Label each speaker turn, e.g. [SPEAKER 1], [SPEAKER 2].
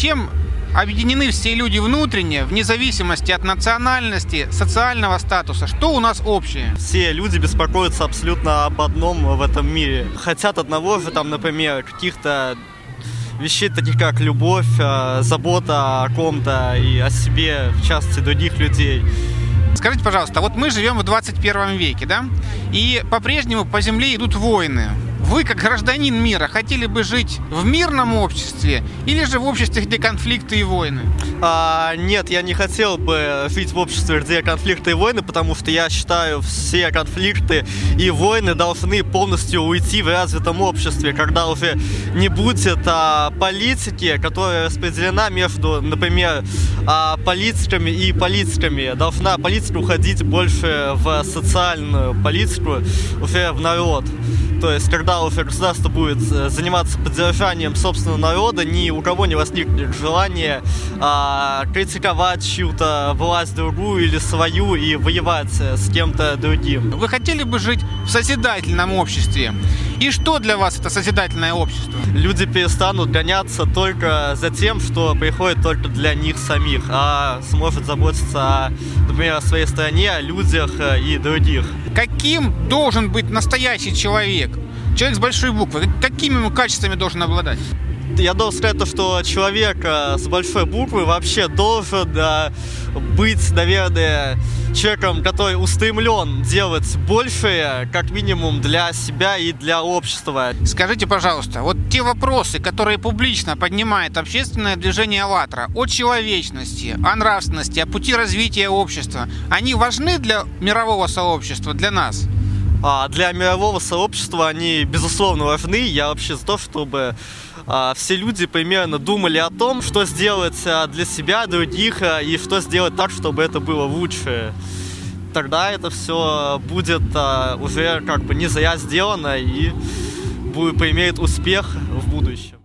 [SPEAKER 1] чем объединены все люди внутренне, вне зависимости от национальности, социального статуса. Что у нас общее?
[SPEAKER 2] Все люди беспокоятся абсолютно об одном в этом мире. Хотят одного же, там, например, каких-то вещей, таких как любовь, э, забота о ком-то и о себе, в частности, других людей.
[SPEAKER 1] Скажите, пожалуйста, вот мы живем в 21 веке, да? И по-прежнему по земле идут войны. Вы, как гражданин мира, хотели бы жить в мирном обществе или же в обществе, где конфликты и войны?
[SPEAKER 2] А, нет, я не хотел бы жить в обществе, где конфликты и войны, потому что я считаю, все конфликты и войны должны полностью уйти в развитом обществе, когда уже не будет а, политики, которая распределена между, например, а, политиками и политиками. Должна политика уходить больше в социальную политику, уже в народ. То есть, когда уже государство будет э, заниматься поддержанием собственного народа, ни у кого не возникнет желания а, критиковать чью-то власть другую или свою и воевать с кем-то другим.
[SPEAKER 1] Вы хотели бы жить в созидательном обществе? И что для вас это созидательное общество?
[SPEAKER 2] Люди перестанут гоняться только за тем, что приходит только для них самих, а сможет заботиться, о, например, о своей стране, о людях э, и других.
[SPEAKER 1] Каким должен быть настоящий человек? Человек с большой буквы. Какими ему качествами должен обладать?
[SPEAKER 2] Я должен сказать то, что человек э, с большой буквы вообще должен да, быть, наверное, человеком, который устремлен делать большее, как минимум для себя и для общества.
[SPEAKER 1] Скажите, пожалуйста, вот те вопросы, которые публично поднимает общественное движение «АЛЛАТРА» о человечности, о нравственности, о пути развития общества, они важны для мирового сообщества, для нас?
[SPEAKER 2] А для мирового сообщества они, безусловно, важны. Я вообще за то, чтобы а, все люди примерно думали о том, что сделать а, для себя, других, а, и что сделать так, чтобы это было лучше. Тогда это все будет уже как бы не зря сделано и будет, поимеет успех в будущем.